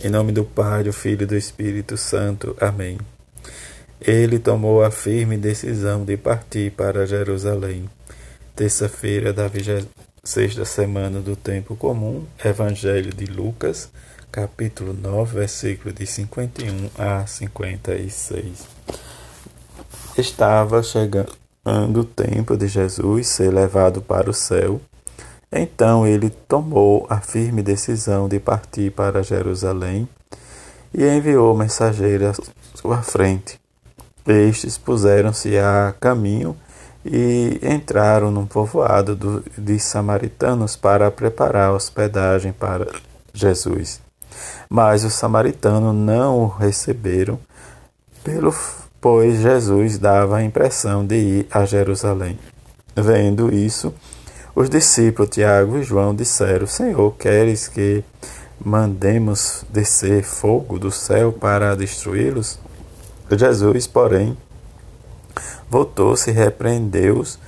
Em nome do Pai, do Filho e do Espírito Santo. Amém. Ele tomou a firme decisão de partir para Jerusalém. Terça-feira da 26 semana do tempo comum, Evangelho de Lucas, capítulo 9, versículo de 51 a 56. Estava chegando o tempo de Jesus ser levado para o céu então ele tomou a firme decisão de partir para Jerusalém e enviou mensageiros à sua frente. Estes puseram-se a caminho e entraram num povoado de samaritanos para preparar hospedagem para Jesus. Mas os samaritanos não o receberam, pelo, pois Jesus dava a impressão de ir a Jerusalém. Vendo isso, os discípulos Tiago e João disseram: Senhor, queres que mandemos descer fogo do céu para destruí-los? Jesus, porém, voltou-se, repreendeu-os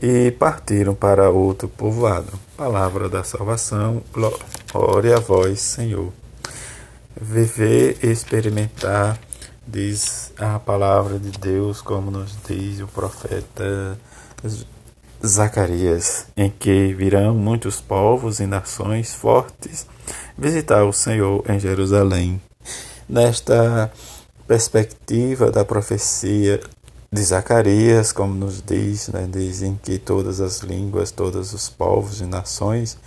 e partiram para outro povoado. Palavra da salvação, glória a vós, Senhor. Viver e experimentar, diz a palavra de Deus, como nos diz o profeta Zacarias, em que virão muitos povos e nações fortes visitar o Senhor em Jerusalém. Nesta perspectiva da profecia de Zacarias, como nos diz, né, dizem que todas as línguas, todos os povos e nações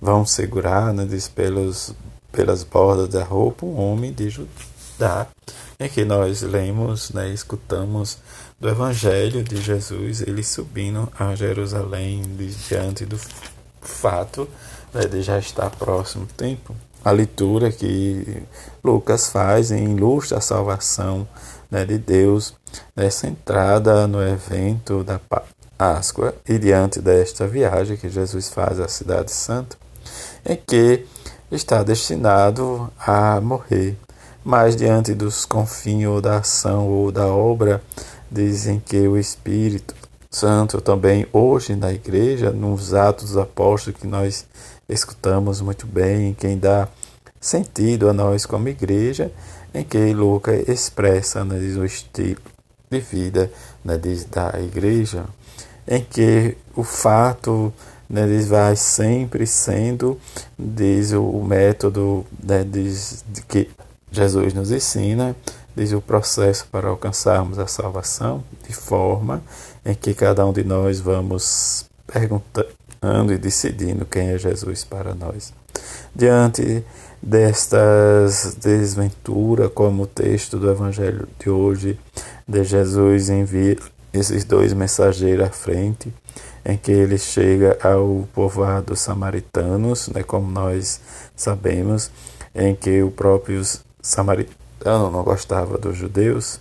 vão segurar, né, diz, pelos, pelas bordas da roupa um homem de Judá, em que nós lemos, né, escutamos do Evangelho de Jesus, ele subindo a Jerusalém diante do fato né, de já estar próximo tempo. A leitura que Lucas faz em ilustra a salvação né, de Deus nessa entrada no evento da Páscoa e diante desta viagem que Jesus faz à Cidade Santa, em que está destinado a morrer, mas diante dos confins ou da ação ou da obra Dizem que o Espírito Santo também hoje na igreja, nos Atos dos Apóstolos que nós escutamos muito bem, quem dá sentido a nós como igreja, em que Lucas expressa né, diz, o estilo de vida né, diz, da igreja, em que o fato né, diz, vai sempre sendo diz, o método né, diz, de que Jesus nos ensina diz o processo para alcançarmos a salvação, de forma em que cada um de nós vamos perguntando e decidindo quem é Jesus para nós. Diante destas desventuras, como o texto do Evangelho de hoje, de Jesus envia esses dois mensageiros à frente, em que ele chega ao povoado samaritanos, né, como nós sabemos, em que os próprios samaritanos eu não gostava dos judeus,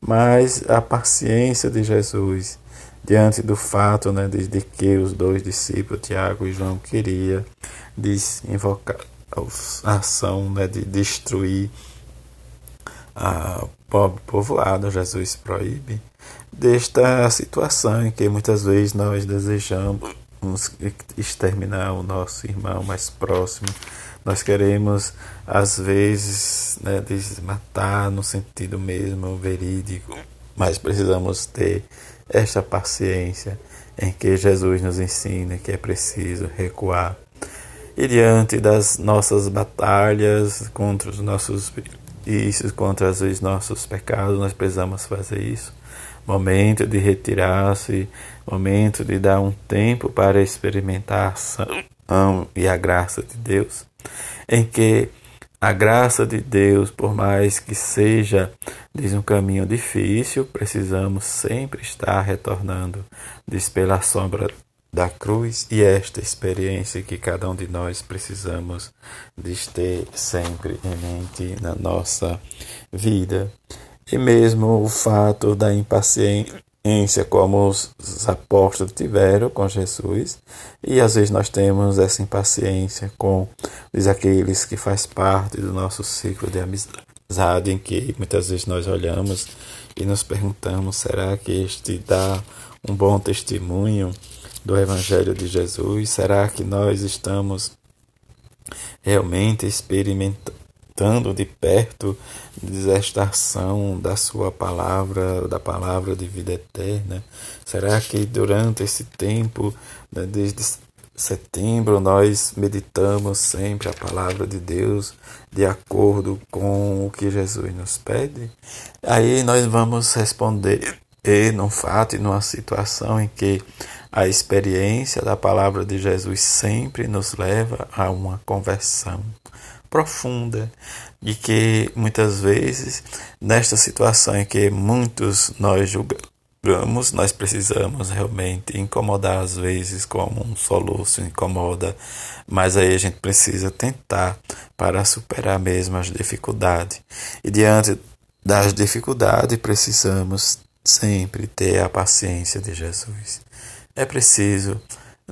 mas a paciência de Jesus diante do fato né, de, de que os dois discípulos, Tiago e João, queria invocar a ação né, de destruir a pobre povoado, Jesus proíbe, desta situação em que muitas vezes nós desejamos exterminar o nosso irmão mais próximo, nós queremos, às vezes, né, matar no sentido mesmo verídico, mas precisamos ter esta paciência em que Jesus nos ensina que é preciso recuar. E diante das nossas batalhas contra os nossos vícios, contra vezes nossos pecados, nós precisamos fazer isso. Momento de retirar-se, momento de dar um tempo para experimentar a ação e a graça de Deus em que a graça de Deus, por mais que seja diz um caminho difícil, precisamos sempre estar retornando diz pela sombra da cruz e esta experiência que cada um de nós precisamos de ter sempre em mente na nossa vida. E mesmo o fato da impaciência paciência como os apóstolos tiveram com Jesus, e às vezes nós temos essa impaciência com diz, aqueles que faz parte do nosso ciclo de amizade, em que muitas vezes nós olhamos e nos perguntamos: será que este dá um bom testemunho do Evangelho de Jesus? Será que nós estamos realmente experimentando? Experimentando de perto esta ação da sua palavra, da palavra de vida eterna? Será que durante esse tempo, né, desde setembro, nós meditamos sempre a palavra de Deus de acordo com o que Jesus nos pede? Aí nós vamos responder e num fato e numa situação em que a experiência da palavra de Jesus sempre nos leva a uma conversão profunda e que muitas vezes nesta situação em que muitos nós julgamos, nós precisamos realmente incomodar às vezes como um soluço incomoda, mas aí a gente precisa tentar para superar mesmo as dificuldades. E diante das dificuldades precisamos sempre ter a paciência de Jesus. É preciso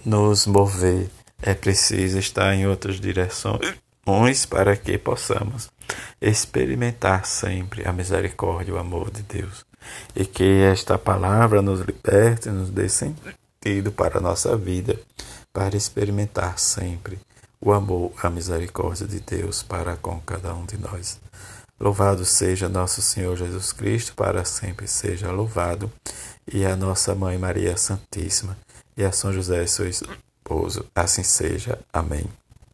nos mover, é preciso estar em outras direções para que possamos experimentar sempre a misericórdia e o amor de Deus. E que esta palavra nos liberte, nos dê sentido para a nossa vida, para experimentar sempre o amor, a misericórdia de Deus para com cada um de nós. Louvado seja nosso Senhor Jesus Cristo, para sempre seja louvado, e a nossa Mãe Maria Santíssima, e a São José, seu esposo, assim seja. Amém.